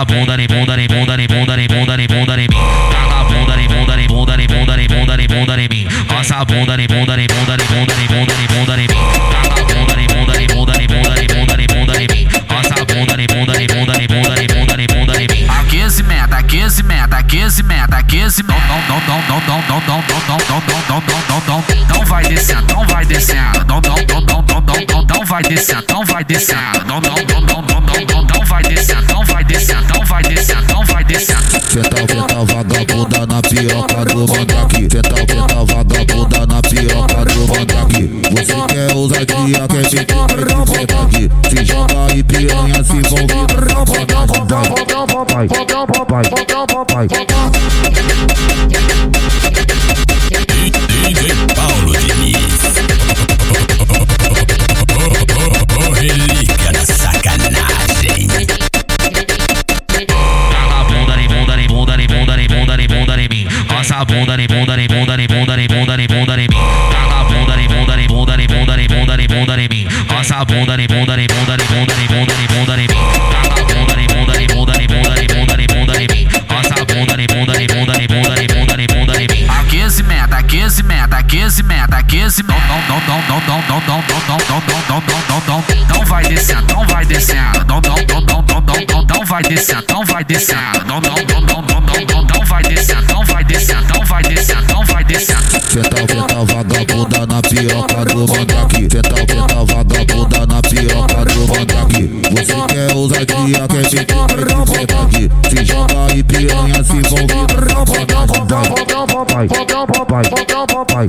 a bunda em bunda em bunda em bunda em bunda em bunda em mim. Taca a bunda em bunda em bunda em bunda em bunda em bunda em mim. Passa a bunda em bunda em bunda em bunda em bunda em bunda em mim. Taca a bunda em bunda em bunda em bunda em bunda em bunda em mim. Passa a bunda em bunda em bunda em bunda em bunda em bunda em mim. Aquecimento, aquecimento, aquecimento, aquecimento. Dom, dom, dom, dom, dom, dom, dom, dom, dom, dom, dom, dom, dom, dom. Então vai descendo, então vai descendo. Dom, dom, dom, dom, dom, dom, dom, dom, vai descendo, então vai descendo. Dom, dom, dom, dom, dom, dom, dom, dom, vai então descendo, Senta, senta, vagabunda na piroca do mandrake. Senta, senta, vagabunda na piroca do mandrake. Você quer ousadia, quer me quer de verdade. Se joga e piranha se envolve. Vai, vai, vai, vai. Passa a bunda em bunda em bunda em bunda em bunda em bunda em mim. Taca a bunda em bunda em bunda em bunda em bunda em bunda em mim. Passa a bunda em bunda em bunda em bunda em bunda em bunda em mim. Taca a bunda em bunda em bunda em bunda em bunda em bunda em mim. Passa a bunda em bunda em bunda em bunda em bunda em bunda em mim. Aquecimento, aquecimento, aquecimento, aquecimento. Dom, dom, dom, dom, dom, dom, dom, dom, dom, dom, dom, dom, dom, dom. Então vai descendo, então vai descendo vai descer, não vai descer, não, não, não, não, não, não, não, não vai descer, não vai descer, não vai descer, não vai descer. Então fetal, fetal, vagabunda na piroca do mandrake. Fetal, fetal, vagabunda na piroca do mandrake. Você quer usar ousadia, quer se aqui. Se joga e piranha se envolve. papai, papai, papai, papai.